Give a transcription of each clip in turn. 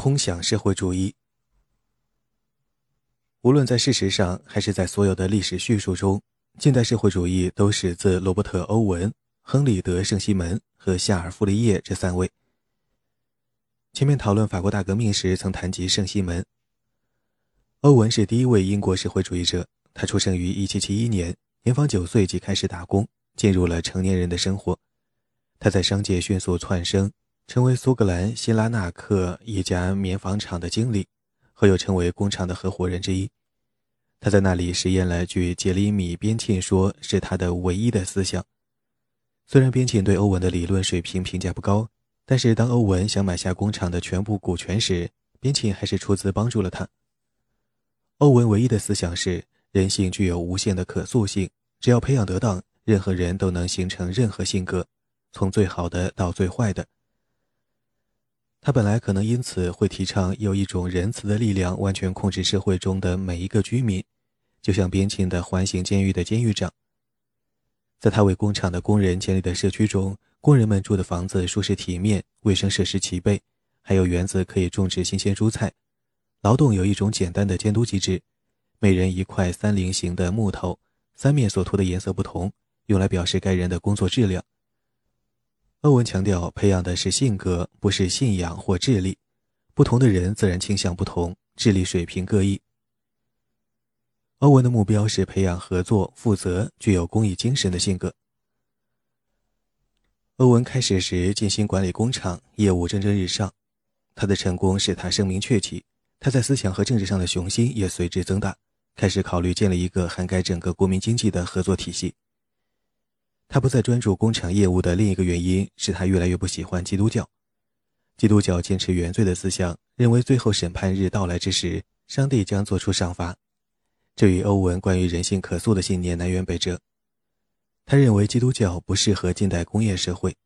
空想社会主义。无论在事实上，还是在所有的历史叙述中，近代社会主义都始自罗伯特·欧文、亨利·德·圣西门和夏尔·弗雷叶这三位。前面讨论法国大革命时，曾谈及圣西门。欧文是第一位英国社会主义者，他出生于1771年，年方九岁即开始打工，进入了成年人的生活。他在商界迅速窜升。成为苏格兰希拉纳克一家棉纺厂的经理，后又成为工厂的合伙人之一。他在那里实验了据杰里米·边沁说是他的唯一的思想。虽然边沁对欧文的理论水平评价不高，但是当欧文想买下工厂的全部股权时，边沁还是出资帮助了他。欧文唯一的思想是人性具有无限的可塑性，只要培养得当，任何人都能形成任何性格，从最好的到最坏的。他本来可能因此会提倡有一种仁慈的力量完全控制社会中的每一个居民，就像边沁的环形监狱的监狱长。在他为工厂的工人建立的社区中，工人们住的房子舒适体面，卫生设施齐备，还有园子可以种植新鲜蔬菜。劳动有一种简单的监督机制，每人一块三菱形的木头，三面所涂的颜色不同，用来表示该人的工作质量。欧文强调，培养的是性格，不是信仰或智力。不同的人自然倾向不同，智力水平各异。欧文的目标是培养合作、负责、具有公益精神的性格。欧文开始时尽心管理工厂，业务蒸蒸日上。他的成功使他声名鹊起，他在思想和政治上的雄心也随之增大，开始考虑建立一个涵盖整个国民经济的合作体系。他不再专注工厂业务的另一个原因是他越来越不喜欢基督教。基督教坚持原罪的思想，认为最后审判日到来之时，上帝将做出赏罚。这与欧文关于人性可塑的信念南辕北辙。他认为基督教不适合近代工业社会。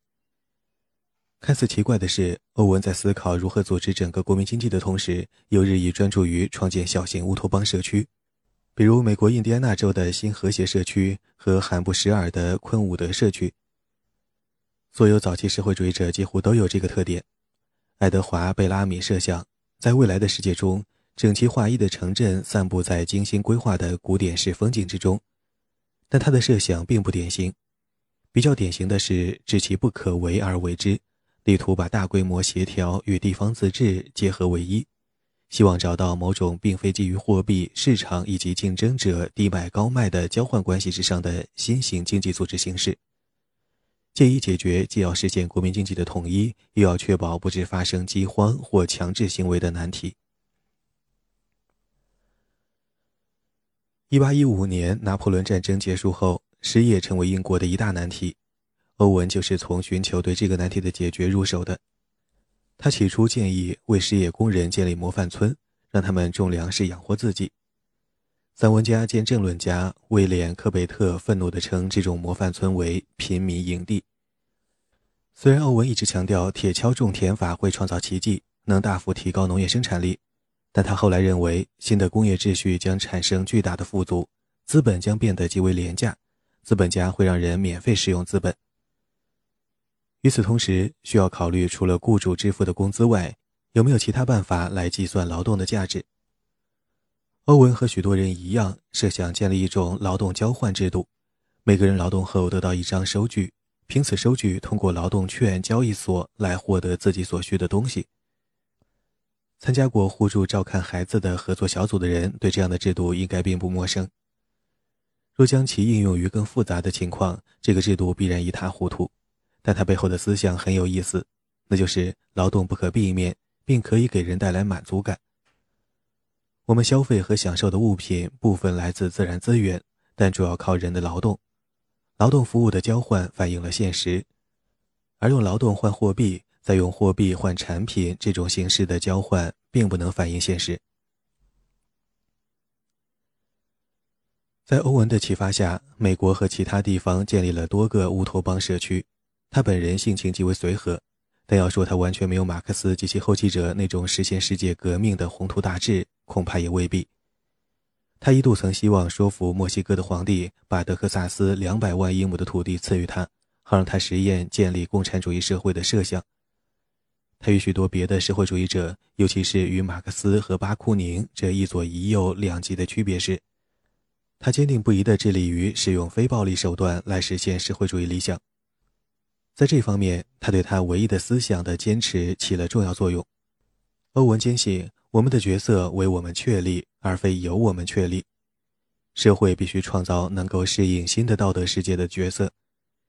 看似奇怪的是，欧文在思考如何组织整个国民经济的同时，又日益专注于创建小型乌托邦社区。比如，美国印第安纳州的新和谐社区和罕布什尔的昆伍德社区。所有早期社会主义者几乎都有这个特点。爱德华·贝拉米设想，在未来的世界中，整齐划一的城镇散布在精心规划的古典式风景之中。但他的设想并不典型。比较典型的是，知其不可为而为之，力图把大规模协调与地方自治结合为一。希望找到某种并非基于货币市场以及竞争者低买高卖的交换关系之上的新型经济组织形式，借以解决既要实现国民经济的统一，又要确保不致发生饥荒或强制行为的难题。一八一五年拿破仑战争结束后，失业成为英国的一大难题，欧文就是从寻求对这个难题的解决入手的。他起初建议为失业工人建立模范村，让他们种粮食养活自己。散文家兼政论家威廉·科贝特愤怒地称这种模范村为“贫民营地”。虽然欧文一直强调铁锹种田法会创造奇迹，能大幅提高农业生产力，但他后来认为新的工业秩序将产生巨大的富足，资本将变得极为廉价，资本家会让人免费使用资本。与此同时，需要考虑除了雇主支付的工资外，有没有其他办法来计算劳动的价值。欧文和许多人一样，设想建立一种劳动交换制度，每个人劳动后得到一张收据，凭此收据通过劳动券交易所来获得自己所需的东西。参加过互助照看孩子的合作小组的人对这样的制度应该并不陌生。若将其应用于更复杂的情况，这个制度必然一塌糊涂。但它背后的思想很有意思，那就是劳动不可避免，并可以给人带来满足感。我们消费和享受的物品部分来自自然资源，但主要靠人的劳动。劳动服务的交换反映了现实，而用劳动换货币，再用货币换产品这种形式的交换，并不能反映现实。在欧文的启发下，美国和其他地方建立了多个乌托邦社区。他本人性情极为随和，但要说他完全没有马克思及其后继者那种实现世界革命的宏图大志，恐怕也未必。他一度曾希望说服墨西哥的皇帝把德克萨斯两百万英亩的土地赐予他，好让他实验建立共产主义社会的设想。他与许多别的社会主义者，尤其是与马克思和巴库宁这一左一右两极的区别是，他坚定不移地致力于使用非暴力手段来实现社会主义理想。在这方面，他对他唯一的思想的坚持起了重要作用。欧文坚信，我们的角色为我们确立，而非由我们确立。社会必须创造能够适应新的道德世界的角色，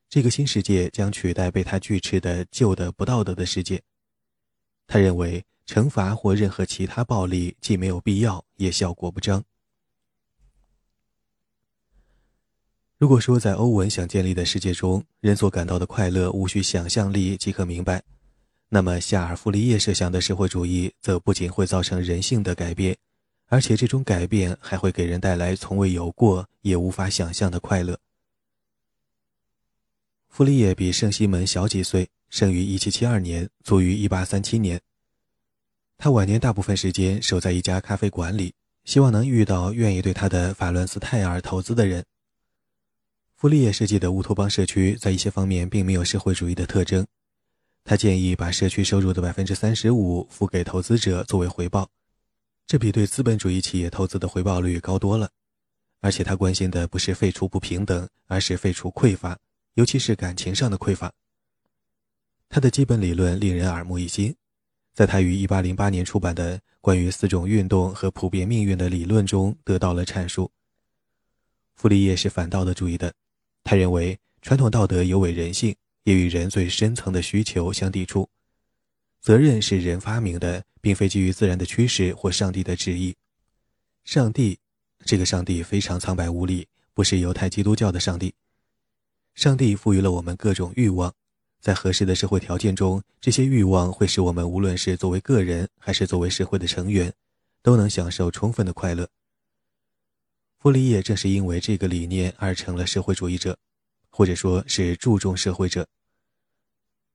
这个新世界将取代被他拒斥的旧的不道德的世界。他认为，惩罚或任何其他暴力既没有必要，也效果不彰。如果说在欧文想建立的世界中，人所感到的快乐无需想象力即可明白，那么夏尔·弗利叶设想的社会主义则不仅会造成人性的改变，而且这种改变还会给人带来从未有过也无法想象的快乐。弗利叶比圣西门小几岁，生于1772年，卒于1837年。他晚年大部分时间守在一家咖啡馆里，希望能遇到愿意对他的法伦斯泰尔投资的人。傅立叶设计的乌托邦社区在一些方面并没有社会主义的特征。他建议把社区收入的百分之三十五付给投资者作为回报，这比对资本主义企业投资的回报率高多了。而且他关心的不是废除不平等，而是废除匮乏，尤其是感情上的匮乏。他的基本理论令人耳目一新，在他于一八零八年出版的关于四种运动和普遍命运的理论中得到了阐述。傅立叶是反道德主义的。他认为，传统道德有违人性，也与人最深层的需求相抵触。责任是人发明的，并非基于自然的趋势或上帝的旨意。上帝，这个上帝非常苍白无力，不是犹太基督教的上帝。上帝赋予了我们各种欲望，在合适的社会条件中，这些欲望会使我们无论是作为个人还是作为社会的成员，都能享受充分的快乐。布里也正是因为这个理念而成了社会主义者，或者说是注重社会者。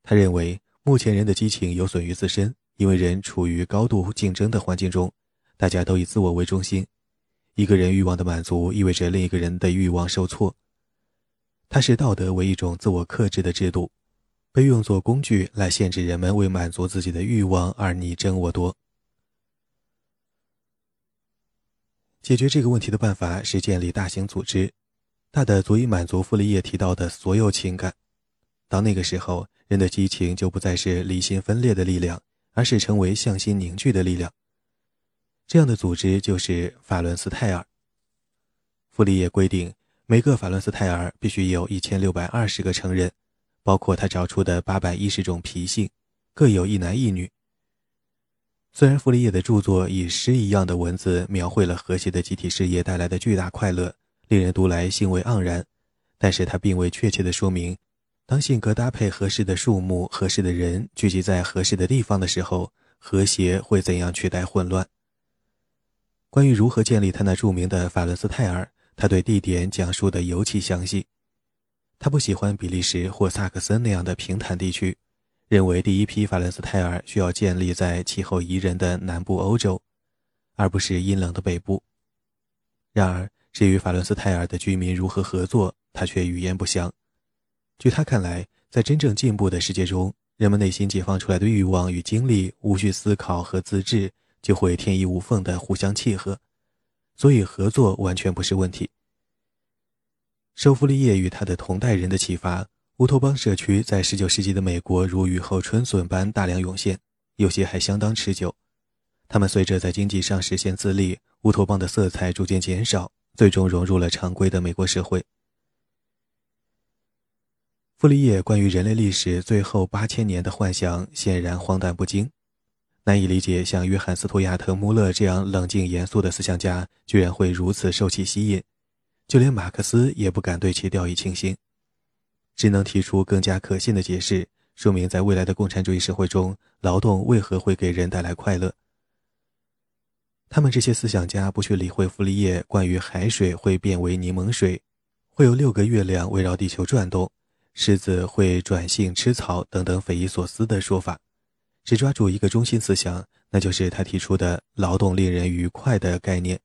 他认为，目前人的激情有损于自身，因为人处于高度竞争的环境中，大家都以自我为中心。一个人欲望的满足意味着另一个人的欲望受挫。他视道德为一种自我克制的制度，被用作工具来限制人们为满足自己的欲望而你争我夺。解决这个问题的办法是建立大型组织，大的足以满足傅里叶提到的所有情感。到那个时候，人的激情就不再是离心分裂的力量，而是成为向心凝聚的力量。这样的组织就是法伦斯泰尔。傅里叶规定，每个法伦斯泰尔必须有一千六百二十个成人，包括他找出的八百一十种脾性，各有一男一女。虽然弗里叶的著作以诗一样的文字描绘了和谐的集体事业带来的巨大快乐，令人读来兴味盎然，但是他并未确切地说明，当性格搭配合适的数目、合适的人聚集在合适的地方的时候，和谐会怎样取代混乱。关于如何建立他那著名的法伦斯泰尔，他对地点讲述的尤其详细。他不喜欢比利时或萨克森那样的平坦地区。认为第一批法伦斯泰尔需要建立在气候宜人的南部欧洲，而不是阴冷的北部。然而，至于法伦斯泰尔的居民如何合作，他却语焉不详。据他看来，在真正进步的世界中，人们内心解放出来的欲望与精力无需思考和自制，就会天衣无缝地互相契合，所以合作完全不是问题。受弗利叶与他的同代人的启发。乌托邦社区在19世纪的美国如雨后春笋般大量涌现，有些还相当持久。他们随着在经济上实现自立，乌托邦的色彩逐渐减少，最终融入了常规的美国社会。傅里叶关于人类历史最后八千年的幻想显然荒诞不经，难以理解像约翰·斯图亚特·穆勒这样冷静严肃的思想家居然会如此受其吸引，就连马克思也不敢对其掉以轻心。只能提出更加可信的解释，说明在未来的共产主义社会中，劳动为何会给人带来快乐。他们这些思想家不去理会傅立叶关于海水会变为柠檬水，会有六个月亮围绕地球转动，狮子会转性吃草等等匪夷所思的说法，只抓住一个中心思想，那就是他提出的“劳动令人愉快”的概念。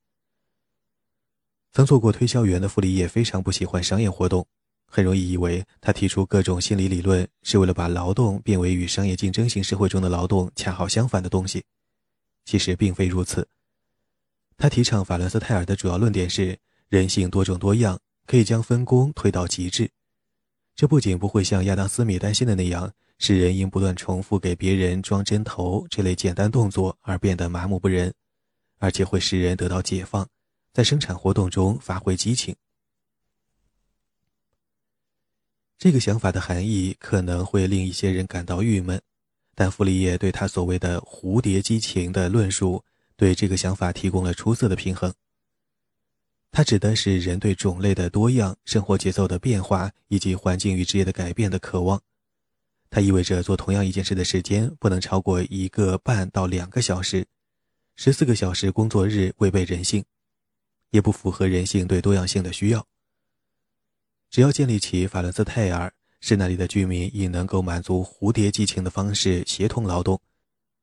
曾做过推销员的傅立叶非常不喜欢商业活动。很容易以为他提出各种心理理论是为了把劳动变为与商业竞争型社会中的劳动恰好相反的东西。其实并非如此。他提倡法伦斯泰尔的主要论点是人性多种多样，可以将分工推到极致。这不仅不会像亚当·斯密担心的那样，使人因不断重复给别人装针头这类简单动作而变得麻木不仁，而且会使人得到解放，在生产活动中发挥激情。这个想法的含义可能会令一些人感到郁闷，但傅立叶对他所谓的“蝴蝶激情”的论述。对这个想法提供了出色的平衡。它指的是人对种类的多样、生活节奏的变化以及环境与职业的改变的渴望。它意味着做同样一件事的时间不能超过一个半到两个小时。十四个小时工作日违背人性，也不符合人性对多样性的需要。只要建立起法伦斯泰尔，使那里的居民以能够满足蝴蝶激情的方式协同劳动。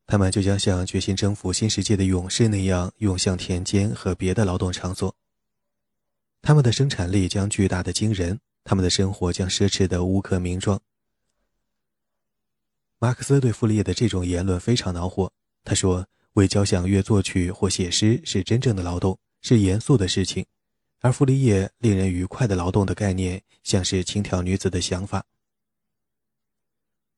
他们就将像决心征服新世界的勇士那样涌向田间和别的劳动场所。他们的生产力将巨大的惊人，他们的生活将奢侈的无可名状。马克思对傅立叶的这种言论非常恼火。他说：“为交响乐作曲或写诗是真正的劳动，是严肃的事情，而傅立叶令人愉快的劳动的概念，像是轻佻女子的想法。”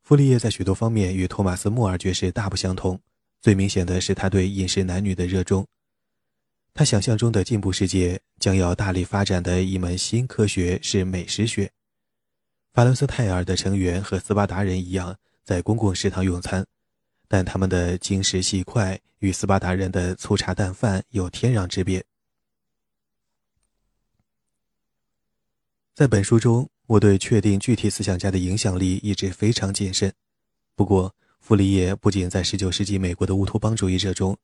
傅立叶在许多方面与托马斯·莫尔爵士大不相同。最明显的是他对饮食男女的热衷。他想象中的进步世界将要大力发展的一门新科学是美食学。法伦斯泰尔的成员和斯巴达人一样，在公共食堂用餐，但他们的精食细快与斯巴达人的粗茶淡饭有天壤之别。在本书中。我对确定具体思想家的影响力一直非常谨慎。不过，傅立叶不仅在19世纪美国的乌托邦主义者中，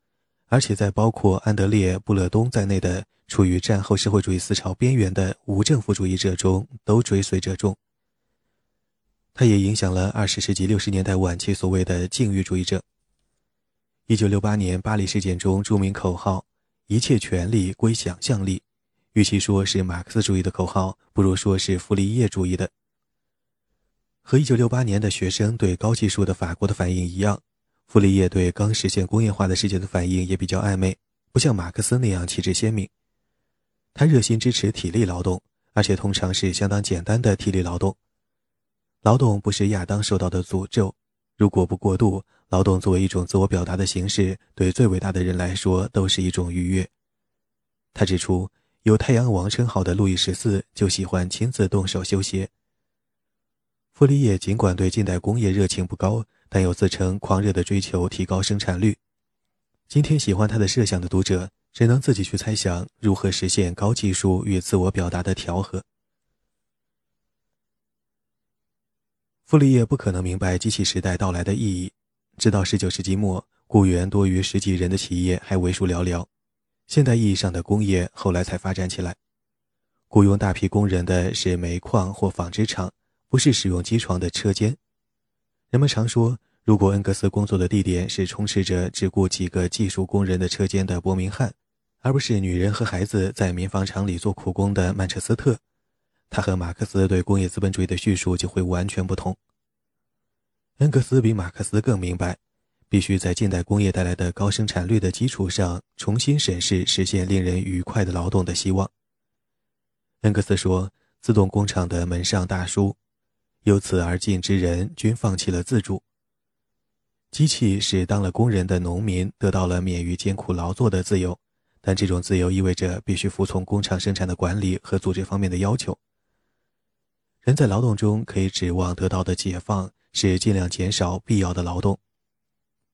而且在包括安德烈·布勒东在内的处于战后社会主义思潮边缘的无政府主义者中都追随者众。他也影响了20世纪60年代晚期所谓的禁欲主义者。1968年巴黎事件中著名口号“一切权利归想象力”。与其说是马克思主义的口号，不如说是傅立叶主义的。和1968年的学生对高技术的法国的反应一样，傅立叶对刚实现工业化的世界的反应也比较暧昧，不像马克思那样旗帜鲜明。他热心支持体力劳动，而且通常是相当简单的体力劳动。劳动不是亚当受到的诅咒，如果不过度，劳动作为一种自我表达的形式，对最伟大的人来说都是一种愉悦。他指出。有“太阳王”称号的路易十四就喜欢亲自动手修鞋。傅立叶尽管对近代工业热情不高，但又自称狂热地追求提高生产率。今天喜欢他的设想的读者，只能自己去猜想如何实现高技术与自我表达的调和。傅立叶不可能明白机器时代到来的意义，直到19世纪末，雇员多于十几人的企业还为数寥寥。现代意义上的工业后来才发展起来，雇佣大批工人的是煤矿或纺织厂，不是使用机床的车间。人们常说，如果恩格斯工作的地点是充斥着只雇几个技术工人的车间的伯明翰，而不是女人和孩子在棉纺厂里做苦工的曼彻斯特，他和马克思对工业资本主义的叙述就会完全不同。恩格斯比马克思更明白。必须在近代工业带来的高生产率的基础上，重新审视实现令人愉快的劳动的希望。恩格斯说：“自动工厂的门上大书，由此而进之人均放弃了自主。机器使当了工人的农民得到了免于艰苦劳作的自由，但这种自由意味着必须服从工厂生产的管理和组织方面的要求。人在劳动中可以指望得到的解放是尽量减少必要的劳动。”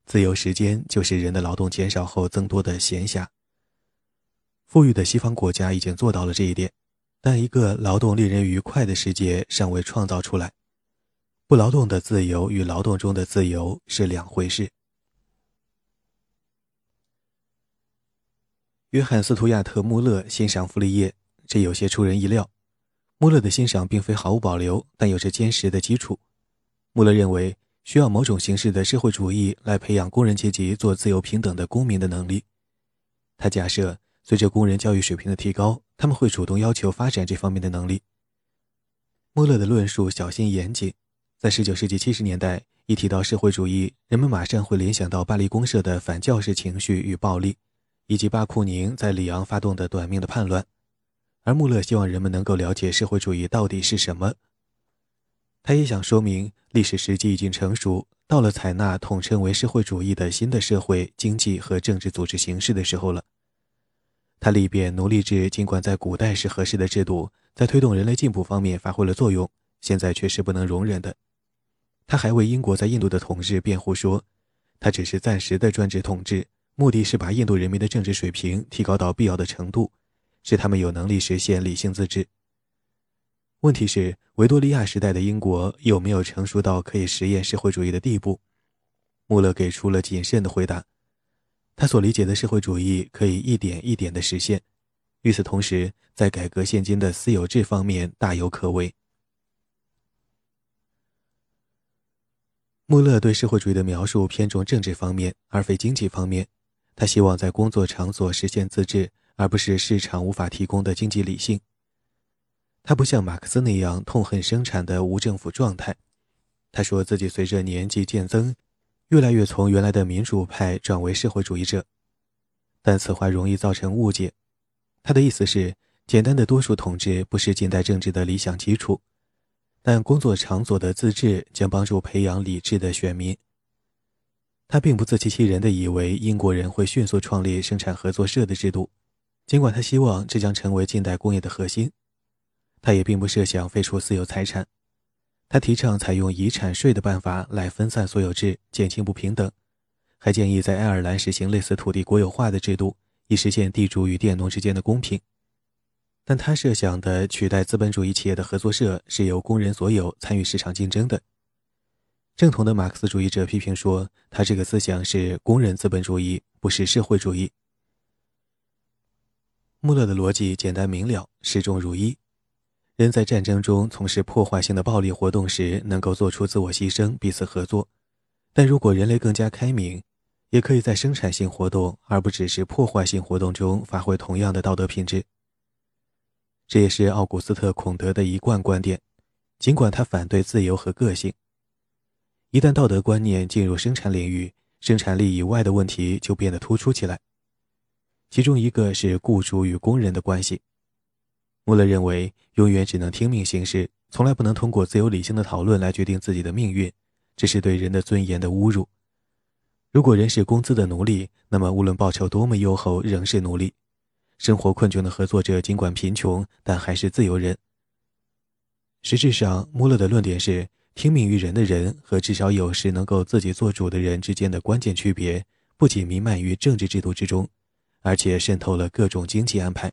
自由时间就是人的劳动减少后增多的闲暇。富裕的西方国家已经做到了这一点，但一个劳动令人愉快的世界尚未创造出来。不劳动的自由与劳动中的自由是两回事。约翰·斯图亚特·穆勒欣赏傅立叶，这有些出人意料。穆勒的欣赏并非毫无保留，但有着坚实的基础。穆勒认为。需要某种形式的社会主义来培养工人阶级做自由平等的公民的能力。他假设，随着工人教育水平的提高，他们会主动要求发展这方面的能力。穆勒的论述小心严谨，在19世纪70年代，一提到社会主义，人们马上会联想到巴黎公社的反教士情绪与暴力，以及巴库宁在里昂发动的短命的叛乱。而穆勒希望人们能够了解社会主义到底是什么。他也想说明，历史时机已经成熟，到了采纳统称为社会主义的新的社会、经济和政治组织形式的时候了。他力辩奴隶制尽管在古代是合适的制度，在推动人类进步方面发挥了作用，现在却是不能容忍的。他还为英国在印度的统治辩护说，他只是暂时的专制统治，目的是把印度人民的政治水平提高到必要的程度，使他们有能力实现理性自治。问题是，维多利亚时代的英国有没有成熟到可以实验社会主义的地步？穆勒给出了谨慎的回答。他所理解的社会主义可以一点一点地实现，与此同时，在改革现今的私有制方面大有可为。穆勒对社会主义的描述偏重政治方面，而非经济方面。他希望在工作场所实现自治，而不是市场无法提供的经济理性。他不像马克思那样痛恨生产的无政府状态。他说自己随着年纪渐增。越来越从原来的民主派转为社会主义者，但此话容易造成误解。他的意思是，简单的多数统治不是近代政治的理想基础，但工作场所的自治将帮助培养理智的选民。他并不自欺欺人的以为英国人会迅速创立生产合作社的制度，尽管他希望这将成为近代工业的核心。他也并不设想废除私有财产。他提倡采用遗产税的办法来分散所有制，减轻不平等，还建议在爱尔兰实行类似土地国有化的制度，以实现地主与佃农之间的公平。但他设想的取代资本主义企业的合作社是由工人所有、参与市场竞争的。正统的马克思主义者批评说，他这个思想是工人资本主义，不是社会主义。穆勒的逻辑简单明了，始终如一。人在战争中从事破坏性的暴力活动时，能够做出自我牺牲，彼此合作；但如果人类更加开明，也可以在生产性活动而不只是破坏性活动中发挥同样的道德品质。这也是奥古斯特·孔德的一贯观点，尽管他反对自由和个性。一旦道德观念进入生产领域，生产力以外的问题就变得突出起来。其中一个是雇主与工人的关系。穆勒认为，永远只能听命行事，从来不能通过自由理性的讨论来决定自己的命运，这是对人的尊严的侮辱。如果人是工资的奴隶，那么无论报酬多么优厚，仍是奴隶。生活困窘的合作者尽管贫穷，但还是自由人。实质上，穆勒的论点是：听命于人的人和至少有时能够自己做主的人之间的关键区别，不仅弥漫于政治制度之中，而且渗透了各种经济安排。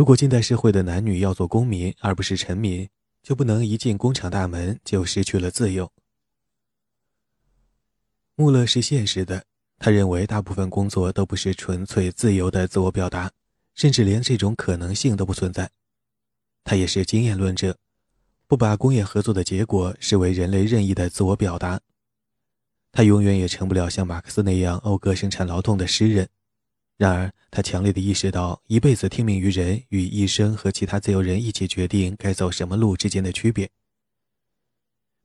如果近代社会的男女要做公民而不是臣民，就不能一进工厂大门就失去了自由。穆勒是现实的，他认为大部分工作都不是纯粹自由的自我表达，甚至连这种可能性都不存在。他也是经验论者，不把工业合作的结果视为人类任意的自我表达。他永远也成不了像马克思那样讴歌生产劳动的诗人。然而，他强烈地意识到，一辈子听命于人与一生和其他自由人一起决定该走什么路之间的区别。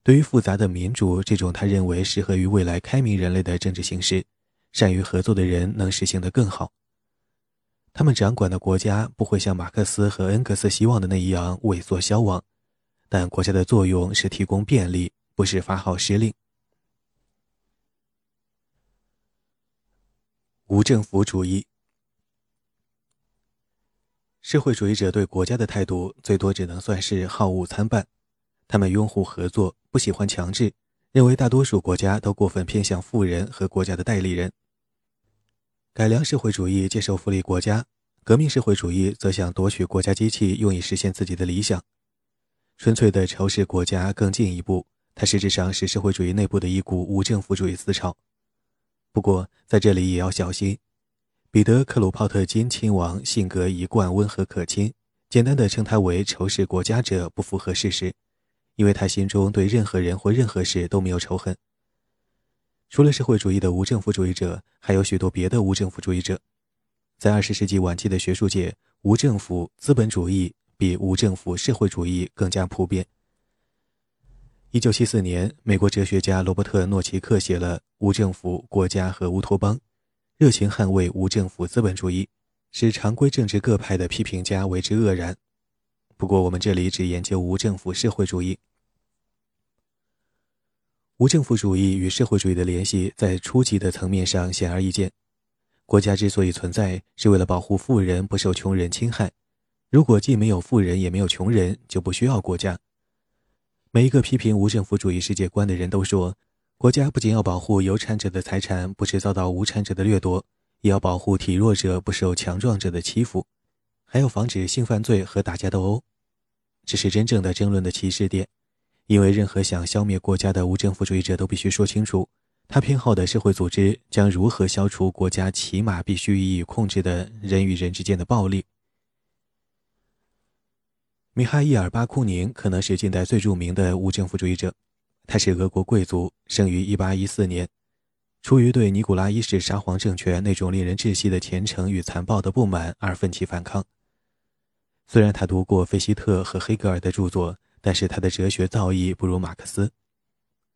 对于复杂的民主这种他认为适合于未来开明人类的政治形式，善于合作的人能实行得更好。他们掌管的国家不会像马克思和恩格斯希望的那样萎缩消亡，但国家的作用是提供便利，不是发号施令。无政府主义，社会主义者对国家的态度最多只能算是好恶参半。他们拥护合作，不喜欢强制，认为大多数国家都过分偏向富人和国家的代理人。改良社会主义接受福利国家，革命社会主义则想夺取国家机器，用以实现自己的理想。纯粹的仇视国家更进一步，它实质上是社会主义内部的一股无政府主义思潮。不过，在这里也要小心。彼得·克鲁泡特金亲王性格一贯温和可亲，简单的称他为仇视国家者不符合事实，因为他心中对任何人或任何事都没有仇恨。除了社会主义的无政府主义者，还有许多别的无政府主义者。在二十世纪晚期的学术界，无政府、资本主义、比无政府社会主义更加普遍。一九七四年，美国哲学家罗伯特·诺奇克写了《无政府国家和乌托邦》，热情捍卫无政府资本主义，使常规政治各派的批评家为之愕然。不过，我们这里只研究无政府社会主义。无政府主义与社会主义的联系在初级的层面上显而易见。国家之所以存在，是为了保护富人不受穷人侵害。如果既没有富人也没有穷人，就不需要国家。每一个批评无政府主义世界观的人都说，国家不仅要保护有产者的财产不致遭到无产者的掠夺，也要保护体弱者不受强壮者的欺负，还要防止性犯罪和打架斗殴。这是真正的争论的起始点，因为任何想消灭国家的无政府主义者都必须说清楚，他偏好的社会组织将如何消除国家起码必须予以控制的人与人之间的暴力。米哈伊尔·巴库宁可能是近代最著名的无政府主义者。他是俄国贵族，生于1814年。出于对尼古拉一世沙皇政权那种令人窒息的虔诚与残暴的不满而奋起反抗。虽然他读过费希特和黑格尔的著作，但是他的哲学造诣不如马克思。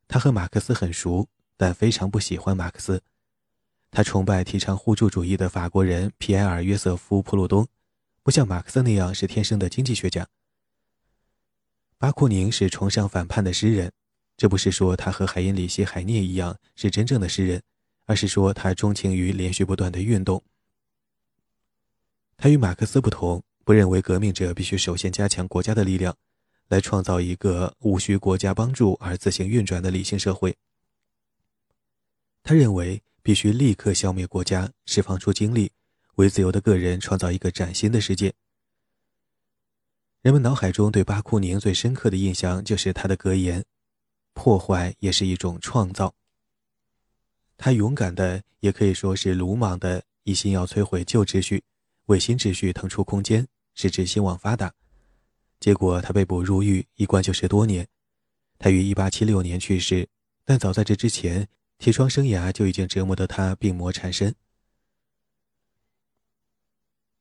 他和马克思很熟，但非常不喜欢马克思。他崇拜提倡互助主义的法国人皮埃尔·约瑟夫·普鲁东，不像马克思那样是天生的经济学家。巴库宁是崇尚反叛的诗人，这不是说他和海因里希·海涅一样是真正的诗人，而是说他钟情于连续不断的运动。他与马克思不同，不认为革命者必须首先加强国家的力量，来创造一个无需国家帮助而自行运转的理性社会。他认为必须立刻消灭国家，释放出精力，为自由的个人创造一个崭新的世界。人们脑海中对巴库宁最深刻的印象就是他的格言：“破坏也是一种创造。”他勇敢的，也可以说是鲁莽的，一心要摧毁旧秩序，为新秩序腾出空间，使之兴旺发达。结果，他被捕入狱，一关就是多年。他于1876年去世，但早在这之前，铁窗生涯就已经折磨得他病魔缠身。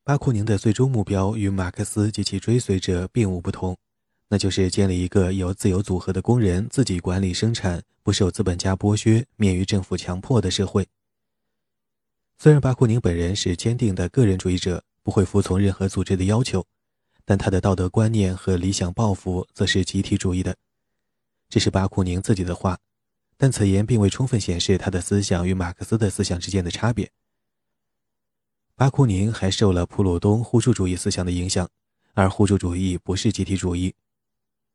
巴库宁的最终目标与马克思及其追随者并无不同，那就是建立一个由自由组合的工人自己管理生产、不受资本家剥削、免于政府强迫的社会。虽然巴库宁本人是坚定的个人主义者，不会服从任何组织的要求，但他的道德观念和理想抱负则是集体主义的。这是巴库宁自己的话，但此言并未充分显示他的思想与马克思的思想之间的差别。巴库宁还受了普鲁东互助主义思想的影响，而互助主义不是集体主义。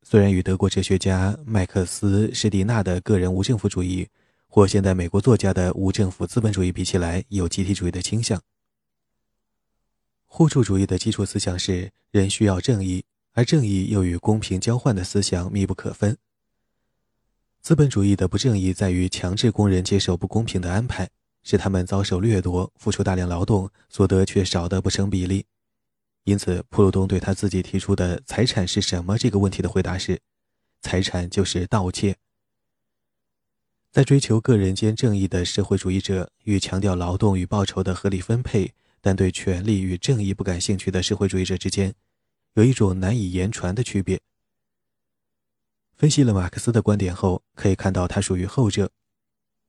虽然与德国哲学家麦克斯·施蒂纳的个人无政府主义，或现代美国作家的无政府资本主义比起来，有集体主义的倾向。互助主义的基础思想是人需要正义，而正义又与公平交换的思想密不可分。资本主义的不正义在于强制工人接受不公平的安排。使他们遭受掠夺，付出大量劳动，所得却少得不成比例。因此，普鲁东对他自己提出的“财产是什么”这个问题的回答是：“财产就是盗窃。”在追求个人间正义的社会主义者与强调劳动与报酬的合理分配，但对权利与正义不感兴趣的社会主义者之间，有一种难以言传的区别。分析了马克思的观点后，可以看到他属于后者，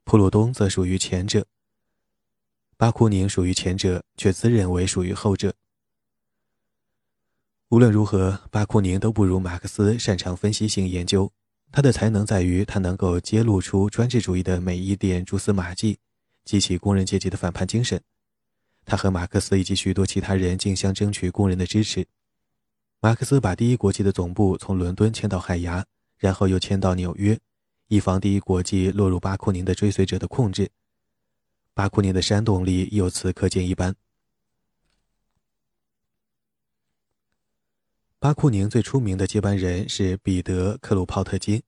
普鲁东则属于前者。巴库宁属于前者，却自认为属于后者。无论如何，巴库宁都不如马克思擅长分析性研究。他的才能在于他能够揭露出专制主义的每一点蛛丝马迹，激起工人阶级的反叛精神。他和马克思以及许多其他人竞相争取工人的支持。马克思把第一国际的总部从伦敦迁到海牙，然后又迁到纽约，以防第一国际落入巴库宁的追随者的控制。巴库宁的煽动力由此可见一斑。巴库宁最出名的接班人是彼得·克鲁泡特金，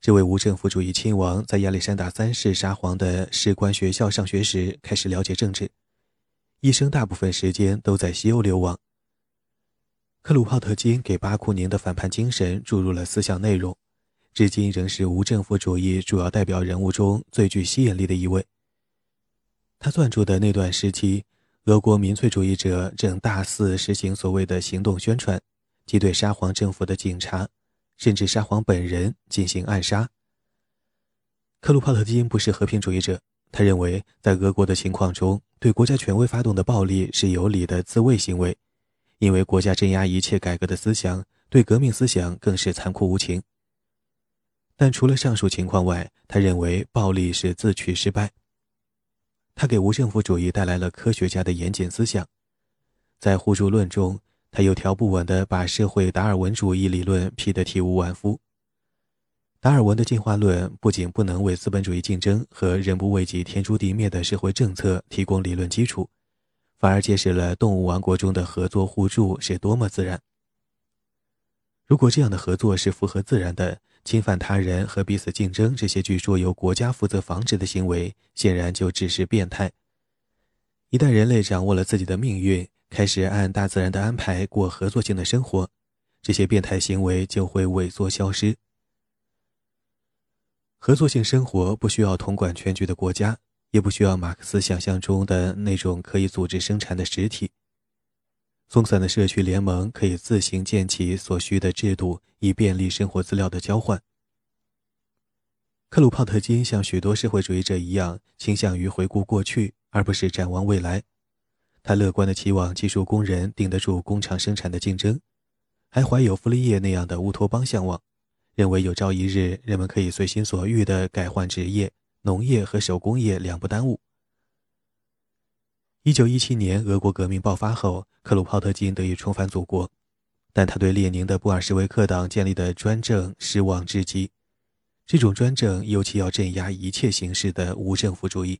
这位无政府主义亲王在亚历山大三世沙皇的士官学校上学时开始了解政治，一生大部分时间都在西欧流亡。克鲁泡特金给巴库宁的反叛精神注入了思想内容，至今仍是无政府主义主要代表人物中最具吸引力的一位。他撰著的那段时期，俄国民粹主义者正大肆实行所谓的行动宣传，即对沙皇政府的警察，甚至沙皇本人进行暗杀。克鲁帕特金不是和平主义者，他认为在俄国的情况中，对国家权威发动的暴力是有理的自卫行为，因为国家镇压一切改革的思想，对革命思想更是残酷无情。但除了上述情况外，他认为暴力是自取失败。他给无政府主义带来了科学家的严谨思想，在互助论中，他有条不紊地把社会达尔文主义理论批得体无完肤。达尔文的进化论不仅不能为资本主义竞争和人不为己天诛地灭的社会政策提供理论基础，反而揭示了动物王国中的合作互助是多么自然。如果这样的合作是符合自然的，侵犯他人和彼此竞争这些据说由国家负责防止的行为，显然就只是变态。一旦人类掌握了自己的命运，开始按大自然的安排过合作性的生活，这些变态行为就会萎缩消失。合作性生活不需要统管全局的国家，也不需要马克思想象中的那种可以组织生产的实体。松散的社区联盟可以自行建起所需的制度，以便利生活资料的交换。克鲁泡特金像许多社会主义者一样，倾向于回顾过去，而不是展望未来。他乐观地期望技术工人顶得住工厂生产的竞争，还怀有傅立叶那样的乌托邦向往。认为有朝一日，人们可以随心所欲地改换职业，农业和手工业两不耽误。一九一七年，俄国革命爆发后，克鲁泡特金得以重返祖国，但他对列宁的布尔什维克党建立的专政失望至极。这种专政尤其要镇压一切形式的无政府主义。